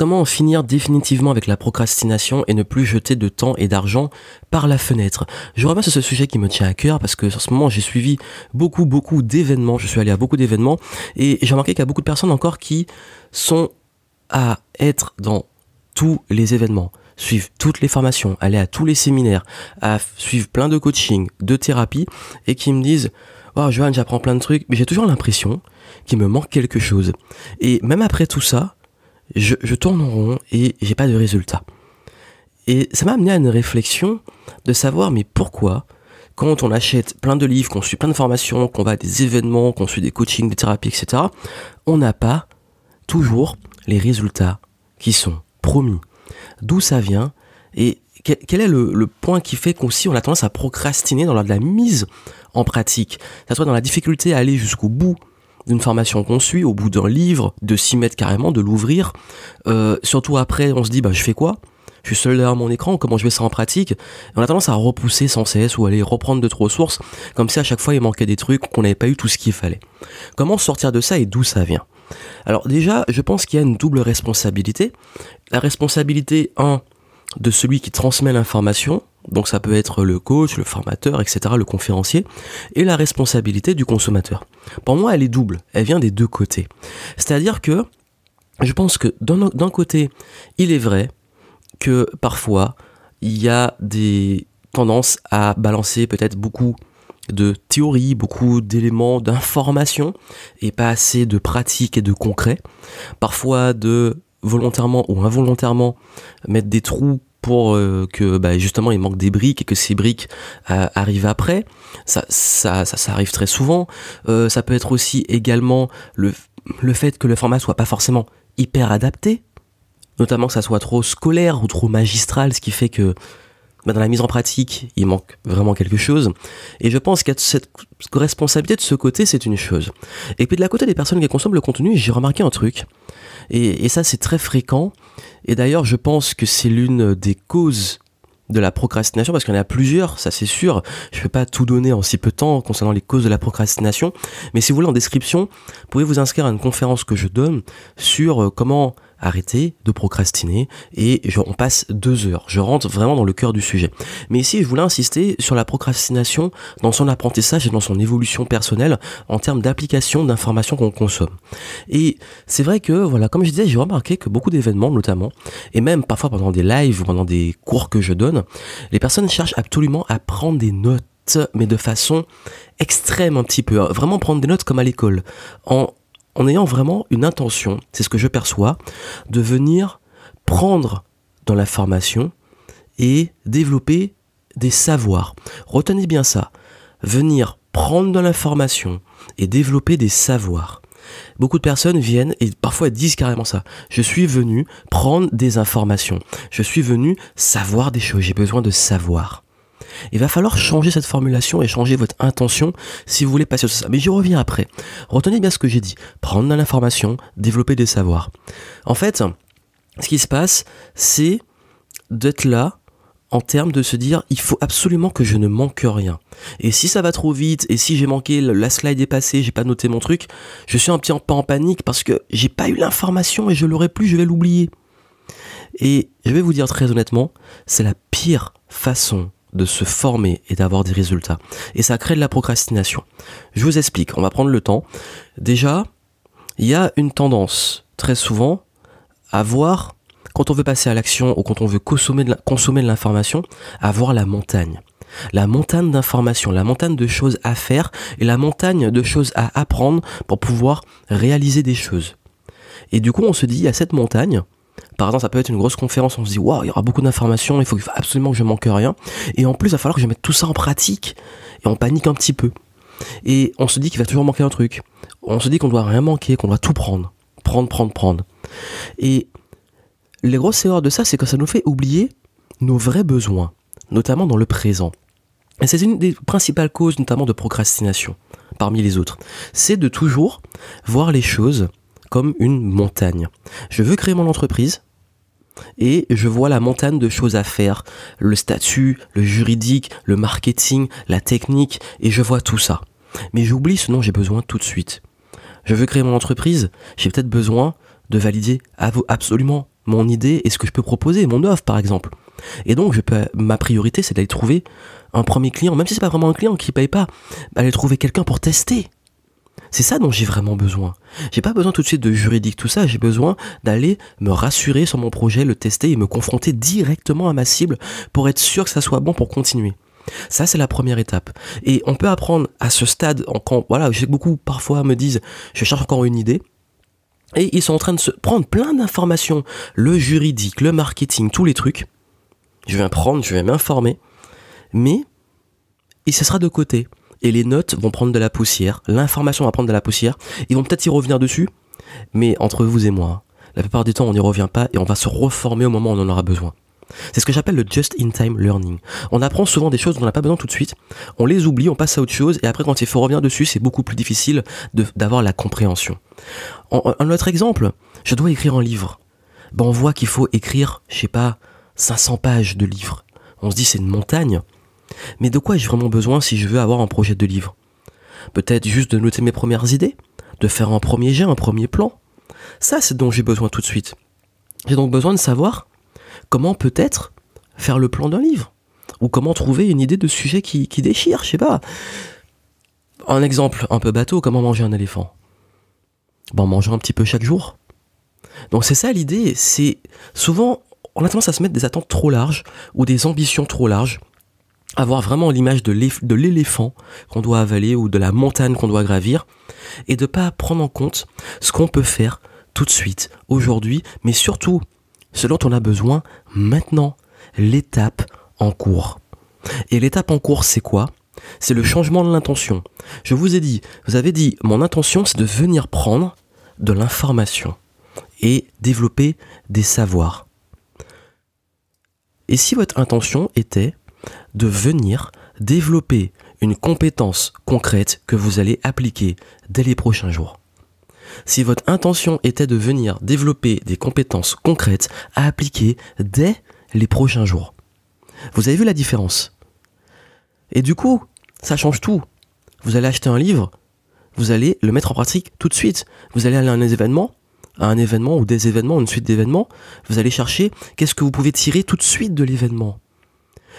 Comment en finir définitivement avec la procrastination et ne plus jeter de temps et d'argent par la fenêtre? Je reviens sur ce sujet qui me tient à cœur parce que en ce moment j'ai suivi beaucoup beaucoup d'événements, je suis allé à beaucoup d'événements et j'ai remarqué qu'il y a beaucoup de personnes encore qui sont à être dans tous les événements, suivre toutes les formations, aller à tous les séminaires, à plein de coaching, de thérapie et qui me disent Oh Johan, j'apprends plein de trucs, mais j'ai toujours l'impression qu'il me manque quelque chose. Et même après tout ça, je, tourne en rond et j'ai pas de résultat. Et ça m'a amené à une réflexion de savoir mais pourquoi quand on achète plein de livres, qu'on suit plein de formations, qu'on va à des événements, qu'on suit des coachings, des thérapies, etc., on n'a pas toujours les résultats qui sont promis. D'où ça vient et quel, est le, point qui fait qu'aussi on a tendance à procrastiner dans la, la mise en pratique, que ce soit dans la difficulté à aller jusqu'au bout d'une formation qu'on suit, au bout d'un livre, de s'y mettre carrément, de l'ouvrir. Euh, surtout après, on se dit, bah, je fais quoi? Je suis seul derrière mon écran, comment je vais ça en pratique? On a tendance à repousser sans cesse ou aller reprendre d'autres ressources, comme si à chaque fois il manquait des trucs, qu'on n'avait pas eu tout ce qu'il fallait. Comment sortir de ça et d'où ça vient? Alors déjà, je pense qu'il y a une double responsabilité. La responsabilité, un, de celui qui transmet l'information, donc ça peut être le coach, le formateur, etc., le conférencier, et la responsabilité du consommateur. Pour moi, elle est double, elle vient des deux côtés. C'est-à-dire que je pense que d'un côté, il est vrai que parfois, il y a des tendances à balancer peut-être beaucoup de théories, beaucoup d'éléments d'information et pas assez de pratique et de concret. Parfois de volontairement ou involontairement mettre des trous pour euh, que bah, justement il manque des briques et que ces briques euh, arrivent après. Ça, ça, ça, arrive très souvent. Euh, ça peut être aussi également le, le fait que le format soit pas forcément hyper adapté, notamment que ça soit trop scolaire ou trop magistral, ce qui fait que bah, dans la mise en pratique, il manque vraiment quelque chose. Et je pense que cette responsabilité de ce côté, c'est une chose. Et puis de la côté des personnes qui consomment le contenu, j'ai remarqué un truc. Et, et ça, c'est très fréquent. Et d'ailleurs, je pense que c'est l'une des causes de la procrastination parce qu'il y en a plusieurs, ça c'est sûr. Je ne peux pas tout donner en si peu de temps concernant les causes de la procrastination, mais si vous voulez en description, vous pouvez vous inscrire à une conférence que je donne sur euh, comment arrêter de procrastiner et on passe deux heures. Je rentre vraiment dans le cœur du sujet. Mais ici, je voulais insister sur la procrastination dans son apprentissage et dans son évolution personnelle en termes d'application d'informations qu'on consomme. Et c'est vrai que, voilà, comme je disais, j'ai remarqué que beaucoup d'événements, notamment, et même parfois pendant des lives ou pendant des cours que je donne, les personnes cherchent absolument à prendre des notes mais de façon extrême un petit peu, hein. vraiment prendre des notes comme à l'école, en en ayant vraiment une intention, c'est ce que je perçois, de venir prendre dans la formation et développer des savoirs. Retenez bien ça. Venir prendre dans l'information et développer des savoirs. Beaucoup de personnes viennent et parfois disent carrément ça. Je suis venu prendre des informations. Je suis venu savoir des choses. J'ai besoin de savoir. Il va falloir changer cette formulation et changer votre intention si vous voulez passer sur ça. Mais j'y reviens après. Retenez bien ce que j'ai dit. Prendre de l'information, développer des savoirs. En fait, ce qui se passe, c'est d'être là en termes de se dire il faut absolument que je ne manque rien. Et si ça va trop vite et si j'ai manqué la slide est passée, j'ai pas noté mon truc, je suis un petit peu en panique parce que j'ai pas eu l'information et je l'aurai plus, je vais l'oublier. Et je vais vous dire très honnêtement, c'est la pire façon de se former et d'avoir des résultats. Et ça crée de la procrastination. Je vous explique, on va prendre le temps. Déjà, il y a une tendance très souvent à voir, quand on veut passer à l'action ou quand on veut consommer de l'information, à voir la montagne. La montagne d'informations, la montagne de choses à faire et la montagne de choses à apprendre pour pouvoir réaliser des choses. Et du coup, on se dit, à cette montagne, par exemple, ça peut être une grosse conférence, on se dit, waouh, il y aura beaucoup d'informations, il faut absolument que je manque rien. Et en plus, il va falloir que je mette tout ça en pratique. Et on panique un petit peu. Et on se dit qu'il va toujours manquer un truc. On se dit qu'on doit rien manquer, qu'on doit tout prendre. Prendre, prendre, prendre. Et les grosses erreurs de ça, c'est que ça nous fait oublier nos vrais besoins, notamment dans le présent. Et c'est une des principales causes notamment de procrastination, parmi les autres. C'est de toujours voir les choses comme une montagne. Je veux créer mon entreprise, et je vois la montagne de choses à faire, le statut, le juridique, le marketing, la technique, et je vois tout ça. Mais j'oublie ce dont j'ai besoin tout de suite. Je veux créer mon entreprise, j'ai peut-être besoin de valider absolument mon idée et ce que je peux proposer, mon offre par exemple. Et donc je ma priorité c'est d'aller trouver un premier client, même si c'est pas vraiment un client qui paye pas, aller trouver quelqu'un pour tester. C'est ça dont j'ai vraiment besoin. J'ai pas besoin tout de suite de juridique, tout ça. J'ai besoin d'aller me rassurer sur mon projet, le tester et me confronter directement à ma cible pour être sûr que ça soit bon pour continuer. Ça, c'est la première étape. Et on peut apprendre à ce stade, quand, voilà, je beaucoup parfois me disent, je cherche encore une idée. Et ils sont en train de se prendre plein d'informations, le juridique, le marketing, tous les trucs. Je vais prendre, je vais m'informer. Mais, et ce sera de côté et les notes vont prendre de la poussière, l'information va prendre de la poussière, ils vont peut-être y revenir dessus, mais entre vous et moi, la plupart du temps on n'y revient pas et on va se reformer au moment où on en aura besoin. C'est ce que j'appelle le just-in-time learning. On apprend souvent des choses dont on n'a pas besoin tout de suite, on les oublie, on passe à autre chose, et après quand il faut revenir dessus, c'est beaucoup plus difficile d'avoir la compréhension. un autre exemple, je dois écrire un livre. Ben on voit qu'il faut écrire, je sais pas, 500 pages de livre. On se dit c'est une montagne. Mais de quoi ai-je vraiment besoin si je veux avoir un projet de livre? Peut-être juste de noter mes premières idées De faire un premier jet, un premier plan Ça, c'est dont j'ai besoin tout de suite. J'ai donc besoin de savoir comment peut-être faire le plan d'un livre ou comment trouver une idée de sujet qui, déchire, je sais pas. Un exemple un peu bateau, comment manger un éléphant? Bon, manger un petit peu chaque jour. Donc c'est ça l'idée, c'est souvent on a tendance à se mettre des attentes trop larges ou des ambitions trop larges avoir vraiment l'image de l'éléphant qu'on doit avaler ou de la montagne qu'on doit gravir et de pas prendre en compte ce qu'on peut faire tout de suite, aujourd'hui, mais surtout ce dont on a besoin maintenant, l'étape en cours. Et l'étape en cours, c'est quoi? C'est le changement de l'intention. Je vous ai dit, vous avez dit, mon intention, c'est de venir prendre de l'information et développer des savoirs. Et si votre intention était de venir développer une compétence concrète que vous allez appliquer dès les prochains jours. Si votre intention était de venir développer des compétences concrètes à appliquer dès les prochains jours. Vous avez vu la différence? Et du coup, ça change tout. Vous allez acheter un livre, vous allez le mettre en pratique tout de suite. Vous allez aller à un événement, à un événement ou des événements, une suite d'événements, vous allez chercher qu'est-ce que vous pouvez tirer tout de suite de l'événement.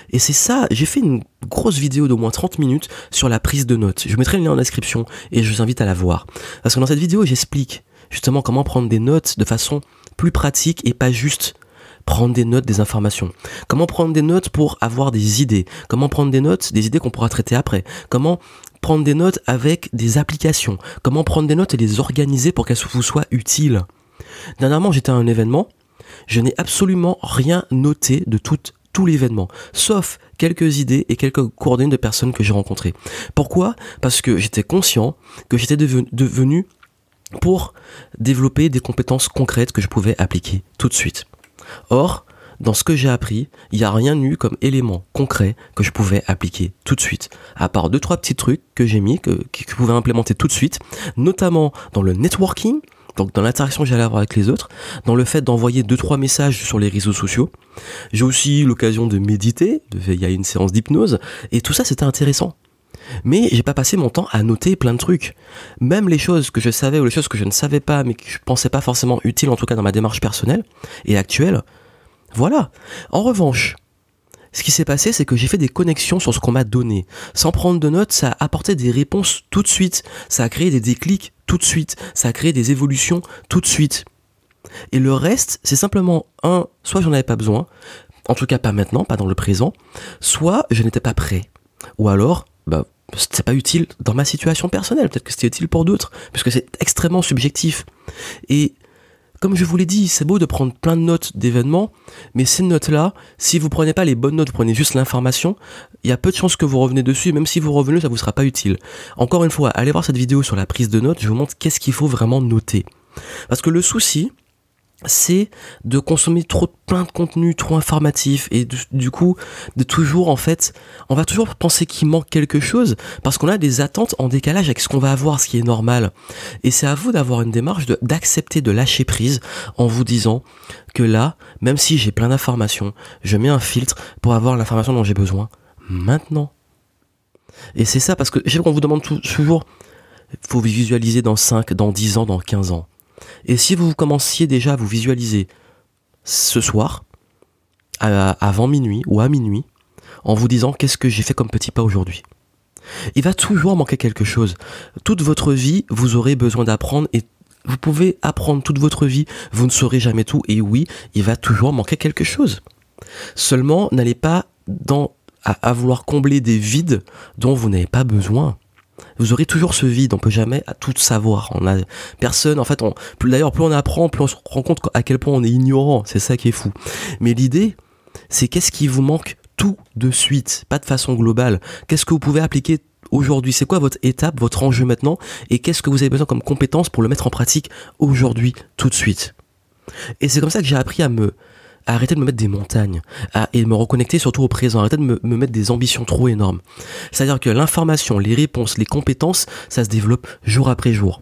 Et c'est ça, j'ai fait une grosse vidéo d'au moins 30 minutes sur la prise de notes. Je mettrai le lien en description et je vous invite à la voir. Parce que dans cette vidéo, j'explique justement comment prendre des notes de façon plus pratique et pas juste prendre des notes des informations. Comment prendre des notes pour avoir des idées. Comment prendre des notes des idées qu'on pourra traiter après. Comment prendre des notes avec des applications. Comment prendre des notes et les organiser pour qu'elles vous soient utiles. Dernièrement, j'étais à un événement. Je n'ai absolument rien noté de toute tout l'événement, sauf quelques idées et quelques coordonnées de personnes que j'ai rencontrées. Pourquoi? Parce que j'étais conscient que j'étais devenu, pour développer des compétences concrètes que je pouvais appliquer tout de suite. Or, dans ce que j'ai appris, il n'y a rien eu comme élément concret que je pouvais appliquer tout de suite. À part deux, trois petits trucs que j'ai mis, que, que je pouvais implémenter tout de suite, notamment dans le networking, donc dans l'interaction que j'allais avoir avec les autres, dans le fait d'envoyer deux trois messages sur les réseaux sociaux. J'ai aussi l'occasion de méditer, il y a une séance d'hypnose, et tout ça c'était intéressant. Mais j'ai pas passé mon temps à noter plein de trucs. Même les choses que je savais ou les choses que je ne savais pas, mais que je pensais pas forcément utiles, en tout cas dans ma démarche personnelle et actuelle. Voilà. En revanche, ce qui s'est passé, c'est que j'ai fait des connexions sur ce qu'on m'a donné. Sans prendre de notes, ça a apporté des réponses tout de suite. Ça a créé des déclics tout de suite. Ça a créé des évolutions tout de suite. Et le reste, c'est simplement un, soit j'en avais pas besoin, en tout cas pas maintenant, pas dans le présent, soit je n'étais pas prêt. Ou alors, bah, c'était pas utile dans ma situation personnelle. Peut-être que c'était utile pour d'autres, puisque c'est extrêmement subjectif. Et comme je vous l'ai dit, c'est beau de prendre plein de notes d'événements, mais ces notes-là, si vous prenez pas les bonnes notes, vous prenez juste l'information, il y a peu de chances que vous revenez dessus, même si vous revenez, ça vous sera pas utile. Encore une fois, allez voir cette vidéo sur la prise de notes, je vous montre qu'est-ce qu'il faut vraiment noter. Parce que le souci, c'est de consommer trop plein de contenu trop informatif et du coup de toujours en fait on va toujours penser qu'il manque quelque chose parce qu'on a des attentes en décalage avec ce qu'on va avoir ce qui est normal. Et c'est à vous d'avoir une démarche d'accepter de, lâcher prise en vous disant que là même si j'ai plein d'informations je mets un filtre pour avoir l'information dont j'ai besoin maintenant. Et c'est ça parce que je sais qu'on vous demande toujours faut visualiser dans 5 dans 10 ans dans 15 ans et si vous commenciez déjà à vous visualiser ce soir, avant minuit ou à minuit, en vous disant qu'est-ce que j'ai fait comme petit pas aujourd'hui. Il va toujours manquer quelque chose. Toute votre vie, vous aurez besoin d'apprendre et vous pouvez apprendre toute votre vie, vous ne saurez jamais tout et oui, il va toujours manquer quelque chose. Seulement, n'allez pas à vouloir combler des vides dont vous n'avez pas besoin vous aurez toujours ce vide, on peut jamais tout savoir. On a personne, en fait, on, d'ailleurs, plus on apprend, plus on se rend compte à quel point on est ignorant. C'est ça qui est fou. Mais l'idée, c'est qu'est-ce qui vous manque tout de suite, pas de façon globale. Qu'est-ce que vous pouvez appliquer aujourd'hui? C'est quoi votre étape, votre enjeu maintenant? Et qu'est-ce que vous avez besoin comme compétence pour le mettre en pratique aujourd'hui, tout de suite? Et c'est comme ça que j'ai appris à me arrêter de me mettre des montagnes à, et de me reconnecter surtout au présent, arrêter de me, me mettre des ambitions trop énormes. C'est-à-dire que l'information, les réponses, les compétences, ça se développe jour après jour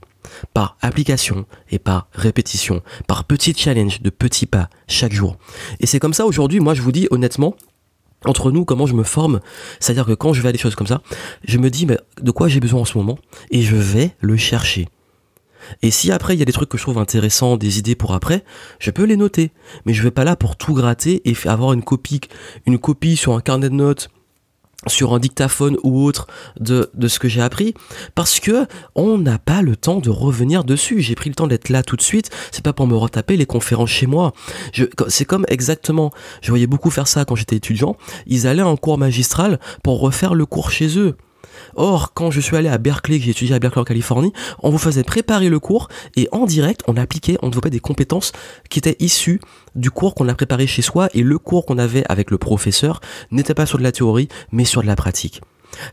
par application et par répétition, par petits challenges, de petits pas chaque jour. Et c'est comme ça aujourd'hui, moi je vous dis honnêtement, entre nous, comment je me forme, c'est-à-dire que quand je vais à des choses comme ça, je me dis mais de quoi j'ai besoin en ce moment? Et je vais le chercher. Et si après il y a des trucs que je trouve intéressants, des idées pour après, je peux les noter. Mais je vais pas là pour tout gratter et avoir une copie, une copie sur un carnet de notes sur un dictaphone ou autre de, de ce que j'ai appris. Parce que on n'a pas le temps de revenir dessus. J'ai pris le temps d'être là tout de suite. C'est pas pour me retaper les conférences chez moi. C'est comme exactement je voyais beaucoup faire ça quand j'étais étudiant. Ils allaient en cours magistral pour refaire le cours chez eux Or, quand je suis allé à Berkeley, j'ai étudié à Berkeley en Californie, on vous faisait préparer le cours et en direct, on appliquait, on développait des compétences qui étaient issues du cours qu'on a préparé chez soi et le cours qu'on avait avec le professeur n'était pas sur de la théorie, mais sur de la pratique.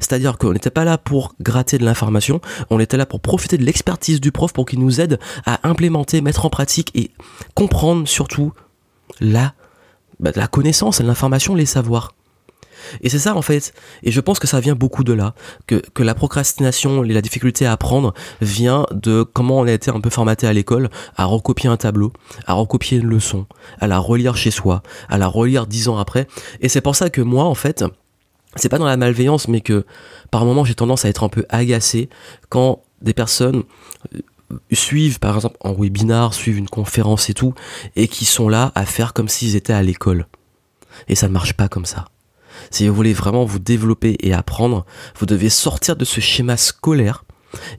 C'est-à-dire qu'on n'était pas là pour gratter de l'information, on était là pour profiter de l'expertise du prof pour qu'il nous aide à implémenter, mettre en pratique et comprendre surtout la, bah, la connaissance, l'information, les savoirs. Et c'est ça en fait. Et je pense que ça vient beaucoup de là. Que, la procrastination et la difficulté à apprendre vient de comment on a été un peu formaté à l'école à recopier un tableau, à recopier une leçon, à la relire chez soi, à la relire dix ans après. Et c'est pour ça que moi en fait, c'est pas dans la malveillance, mais que par moments j'ai tendance à être un peu agacé quand des personnes euh, suivent par exemple en webinar, suivent une conférence et tout, et qui sont là à faire comme s'ils étaient à l'école. Et ça ne marche pas comme ça. Si vous voulez vraiment vous développer et apprendre, vous devez sortir de ce schéma scolaire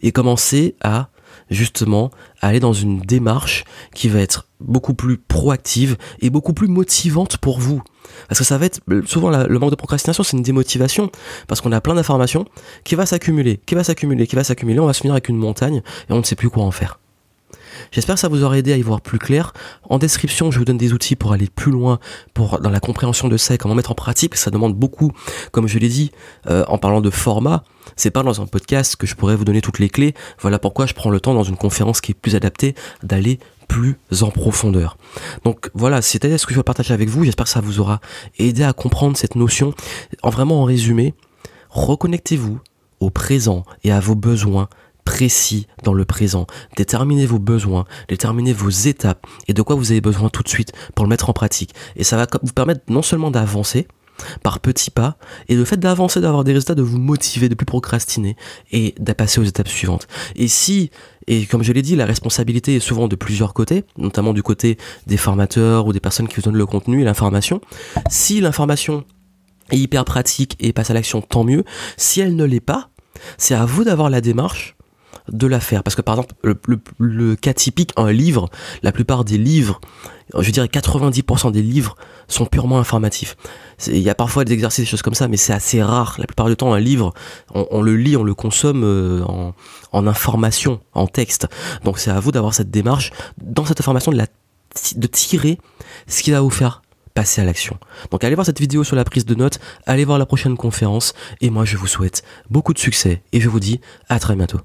et commencer à justement aller dans une démarche qui va être beaucoup plus proactive et beaucoup plus motivante pour vous. Parce que ça va être souvent le manque de procrastination, c'est une démotivation parce qu'on a plein d'informations qui va s'accumuler, qui va s'accumuler, qui va s'accumuler, on va se finir avec une montagne et on ne sait plus quoi en faire. J'espère que ça vous aura aidé à y voir plus clair. En description, je vous donne des outils pour aller plus loin dans la compréhension de ça et comment mettre en pratique. Ça demande beaucoup, comme je l'ai dit, euh, en parlant de format. C'est pas dans un podcast que je pourrais vous donner toutes les clés. Voilà pourquoi je prends le temps dans une conférence qui est plus adaptée d'aller plus en profondeur. Donc voilà, c'était ce que je veux partager avec vous. J'espère que ça vous aura aidé à comprendre cette notion. En vraiment en résumé, reconnectez-vous au présent et à vos besoins précis dans le présent. Déterminez vos besoins, déterminez vos étapes et de quoi vous avez besoin tout de suite pour le mettre en pratique. Et ça va vous permettre non seulement d'avancer, par petits pas, et le fait d'avancer, d'avoir des résultats, de vous motiver, de plus procrastiner et de passer aux étapes suivantes. Et si, et comme je l'ai dit, la responsabilité est souvent de plusieurs côtés, notamment du côté des formateurs ou des personnes qui vous donnent le contenu et l'information, si l'information est hyper pratique et passe à l'action, tant mieux. Si elle ne l'est pas, c'est à vous d'avoir la démarche de la faire. Parce que par exemple, le, cas typique, un livre, la plupart des livres, je dirais 90% des livres sont purement informatifs. Il y a parfois des exercices, des choses comme ça, mais c'est assez rare. La plupart du temps, un livre, on, le lit, on le consomme euh, en, information, en texte. Donc c'est à vous d'avoir cette démarche, dans cette information, de tirer ce qui va vous faire passer à l'action. Donc allez voir cette vidéo sur la prise de notes, allez voir la prochaine conférence, et moi je vous souhaite beaucoup de succès, et je vous dis à très bientôt.